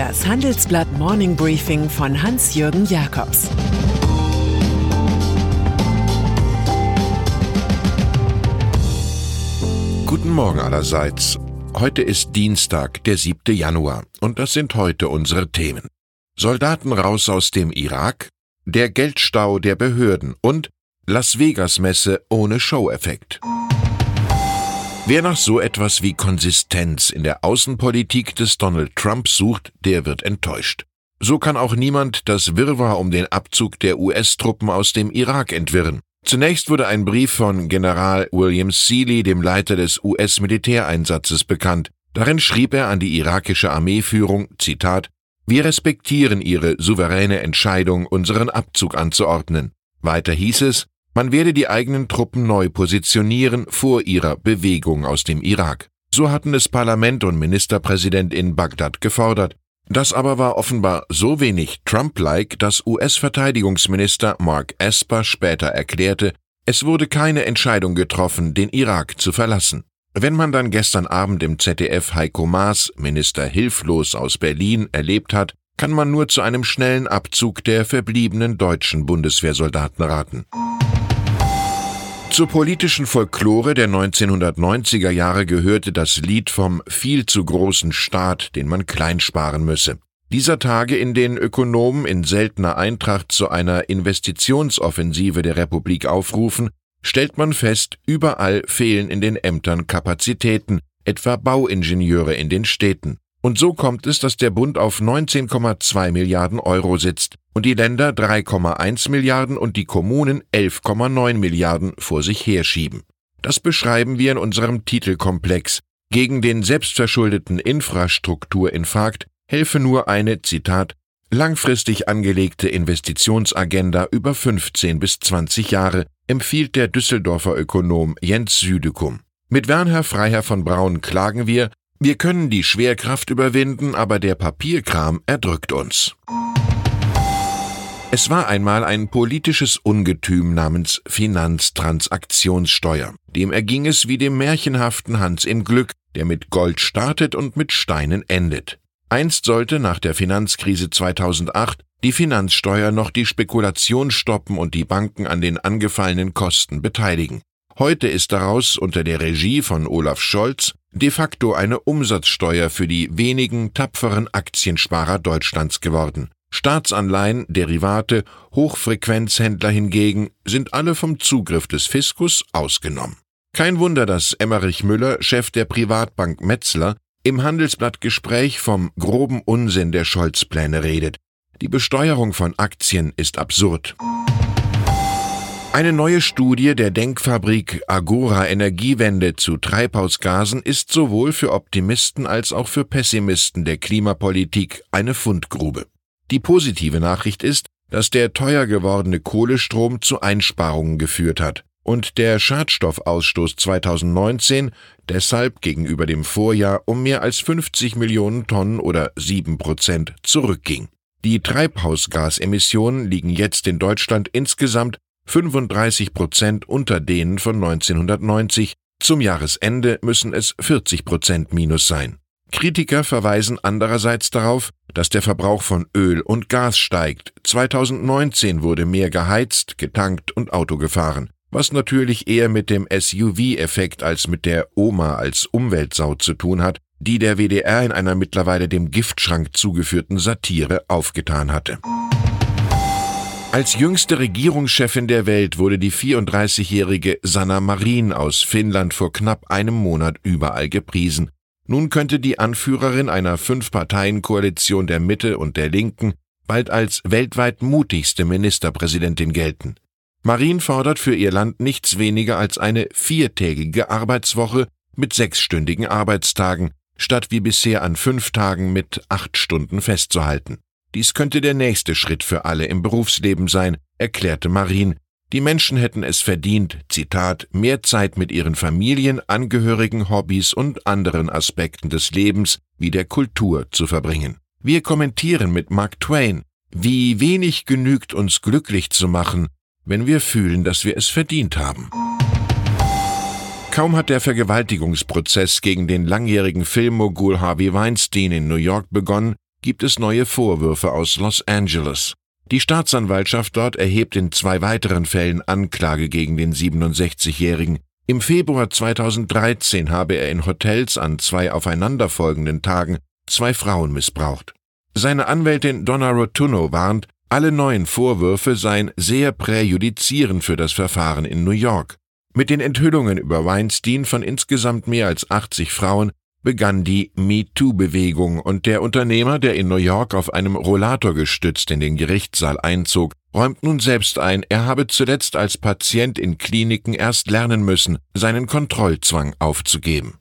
Das Handelsblatt Morning Briefing von Hans-Jürgen Jakobs Guten Morgen allerseits. Heute ist Dienstag, der 7. Januar, und das sind heute unsere Themen. Soldaten raus aus dem Irak, der Geldstau der Behörden und Las Vegas Messe ohne Show-Effekt. Wer nach so etwas wie Konsistenz in der Außenpolitik des Donald Trump sucht, der wird enttäuscht. So kann auch niemand das Wirrwarr um den Abzug der US-Truppen aus dem Irak entwirren. Zunächst wurde ein Brief von General William Seeley, dem Leiter des US-Militäreinsatzes, bekannt. Darin schrieb er an die irakische Armeeführung, Zitat, Wir respektieren Ihre souveräne Entscheidung, unseren Abzug anzuordnen. Weiter hieß es, man werde die eigenen Truppen neu positionieren vor ihrer Bewegung aus dem Irak. So hatten es Parlament und Ministerpräsident in Bagdad gefordert. Das aber war offenbar so wenig Trump-like, dass US-Verteidigungsminister Mark Esper später erklärte, es wurde keine Entscheidung getroffen, den Irak zu verlassen. Wenn man dann gestern Abend im ZDF Heiko Maas, Minister Hilflos aus Berlin, erlebt hat, kann man nur zu einem schnellen Abzug der verbliebenen deutschen Bundeswehrsoldaten raten. Zur politischen Folklore der 1990er Jahre gehörte das Lied vom viel zu großen Staat, den man klein sparen müsse. Dieser Tage, in denen Ökonomen in seltener Eintracht zu einer Investitionsoffensive der Republik aufrufen, stellt man fest, überall fehlen in den Ämtern Kapazitäten, etwa Bauingenieure in den Städten. Und so kommt es, dass der Bund auf 19,2 Milliarden Euro sitzt und die Länder 3,1 Milliarden und die Kommunen 11,9 Milliarden vor sich herschieben. Das beschreiben wir in unserem Titelkomplex. Gegen den selbstverschuldeten Infrastrukturinfarkt helfe nur eine, Zitat, langfristig angelegte Investitionsagenda über 15 bis 20 Jahre, empfiehlt der Düsseldorfer Ökonom Jens Südekum. Mit Werner Freiherr von Braun klagen wir, wir können die Schwerkraft überwinden, aber der Papierkram erdrückt uns. Es war einmal ein politisches Ungetüm namens Finanztransaktionssteuer. Dem erging es wie dem märchenhaften Hans im Glück, der mit Gold startet und mit Steinen endet. Einst sollte nach der Finanzkrise 2008 die Finanzsteuer noch die Spekulation stoppen und die Banken an den angefallenen Kosten beteiligen. Heute ist daraus unter der Regie von Olaf Scholz de facto eine Umsatzsteuer für die wenigen tapferen Aktiensparer Deutschlands geworden. Staatsanleihen, Derivate, Hochfrequenzhändler hingegen sind alle vom Zugriff des Fiskus ausgenommen. Kein Wunder, dass Emmerich Müller, Chef der Privatbank Metzler, im Handelsblatt Gespräch vom groben Unsinn der Scholz-Pläne redet. Die Besteuerung von Aktien ist absurd. Eine neue Studie der Denkfabrik Agora Energiewende zu Treibhausgasen ist sowohl für Optimisten als auch für Pessimisten der Klimapolitik eine Fundgrube. Die positive Nachricht ist, dass der teuer gewordene Kohlestrom zu Einsparungen geführt hat und der Schadstoffausstoß 2019 deshalb gegenüber dem Vorjahr um mehr als 50 Millionen Tonnen oder sieben Prozent zurückging. Die Treibhausgasemissionen liegen jetzt in Deutschland insgesamt 35 Prozent unter denen von 1990, zum Jahresende müssen es 40 Prozent minus sein. Kritiker verweisen andererseits darauf, dass der Verbrauch von Öl und Gas steigt. 2019 wurde mehr geheizt, getankt und Auto gefahren, was natürlich eher mit dem SUV-Effekt als mit der Oma als Umweltsau zu tun hat, die der WDR in einer mittlerweile dem Giftschrank zugeführten Satire aufgetan hatte. Als jüngste Regierungschefin der Welt wurde die 34-jährige Sanna Marin aus Finnland vor knapp einem Monat überall gepriesen. Nun könnte die Anführerin einer Fünf-Parteien-Koalition der Mitte und der Linken bald als weltweit mutigste Ministerpräsidentin gelten. Marin fordert für ihr Land nichts weniger als eine viertägige Arbeitswoche mit sechsstündigen Arbeitstagen, statt wie bisher an fünf Tagen mit acht Stunden festzuhalten. Dies könnte der nächste Schritt für alle im Berufsleben sein, erklärte Marin. Die Menschen hätten es verdient, Zitat, mehr Zeit mit ihren Familien, Angehörigen, Hobbys und anderen Aspekten des Lebens wie der Kultur zu verbringen. Wir kommentieren mit Mark Twain, wie wenig genügt uns glücklich zu machen, wenn wir fühlen, dass wir es verdient haben. Kaum hat der Vergewaltigungsprozess gegen den langjährigen Filmmogul Harvey Weinstein in New York begonnen, gibt es neue Vorwürfe aus Los Angeles. Die Staatsanwaltschaft dort erhebt in zwei weiteren Fällen Anklage gegen den 67-Jährigen. Im Februar 2013 habe er in Hotels an zwei aufeinanderfolgenden Tagen zwei Frauen missbraucht. Seine Anwältin Donna Rotuno warnt, alle neuen Vorwürfe seien sehr präjudizierend für das Verfahren in New York. Mit den Enthüllungen über Weinstein von insgesamt mehr als 80 Frauen begann die MeToo-Bewegung und der Unternehmer, der in New York auf einem Rollator gestützt in den Gerichtssaal einzog, räumt nun selbst ein, er habe zuletzt als Patient in Kliniken erst lernen müssen, seinen Kontrollzwang aufzugeben.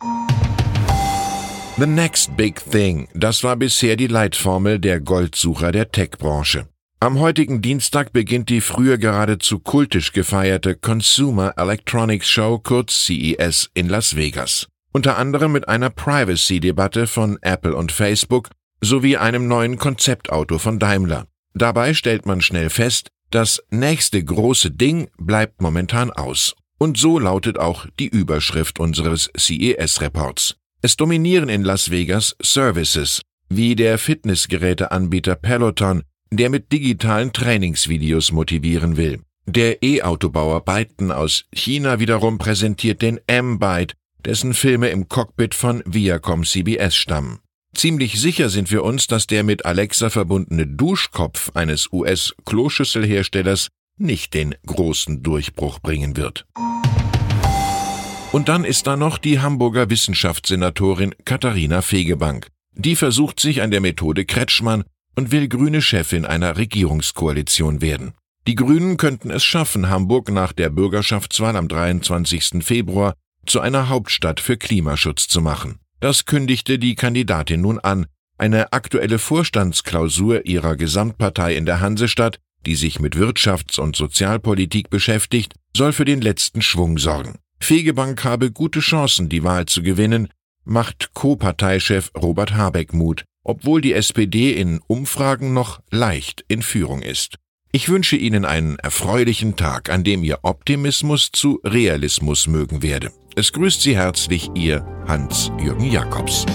The next big thing, das war bisher die Leitformel der Goldsucher der Tech-Branche. Am heutigen Dienstag beginnt die früher geradezu kultisch gefeierte Consumer Electronics Show kurz CES in Las Vegas. Unter anderem mit einer Privacy-Debatte von Apple und Facebook sowie einem neuen Konzeptauto von Daimler. Dabei stellt man schnell fest, das nächste große Ding bleibt momentan aus. Und so lautet auch die Überschrift unseres CES-Reports. Es dominieren in Las Vegas Services, wie der Fitnessgeräteanbieter Peloton, der mit digitalen Trainingsvideos motivieren will. Der E-Autobauer Byton aus China wiederum präsentiert den M-Byte, dessen Filme im Cockpit von Viacom CBS stammen. Ziemlich sicher sind wir uns, dass der mit Alexa verbundene Duschkopf eines US-Kloschüsselherstellers nicht den großen Durchbruch bringen wird. Und dann ist da noch die Hamburger Wissenschaftssenatorin Katharina Fegebank. Die versucht sich an der Methode Kretschmann und will grüne Chefin einer Regierungskoalition werden. Die Grünen könnten es schaffen, Hamburg nach der Bürgerschaftswahl am 23. Februar zu einer Hauptstadt für Klimaschutz zu machen. Das kündigte die Kandidatin nun an. Eine aktuelle Vorstandsklausur ihrer Gesamtpartei in der Hansestadt, die sich mit Wirtschafts- und Sozialpolitik beschäftigt, soll für den letzten Schwung sorgen. Fegebank habe gute Chancen, die Wahl zu gewinnen, macht Co-Parteichef Robert Habeck Mut obwohl die SPD in Umfragen noch leicht in Führung ist. Ich wünsche Ihnen einen erfreulichen Tag, an dem Ihr Optimismus zu Realismus mögen werde. Es grüßt Sie herzlich Ihr Hans-Jürgen Jakobs.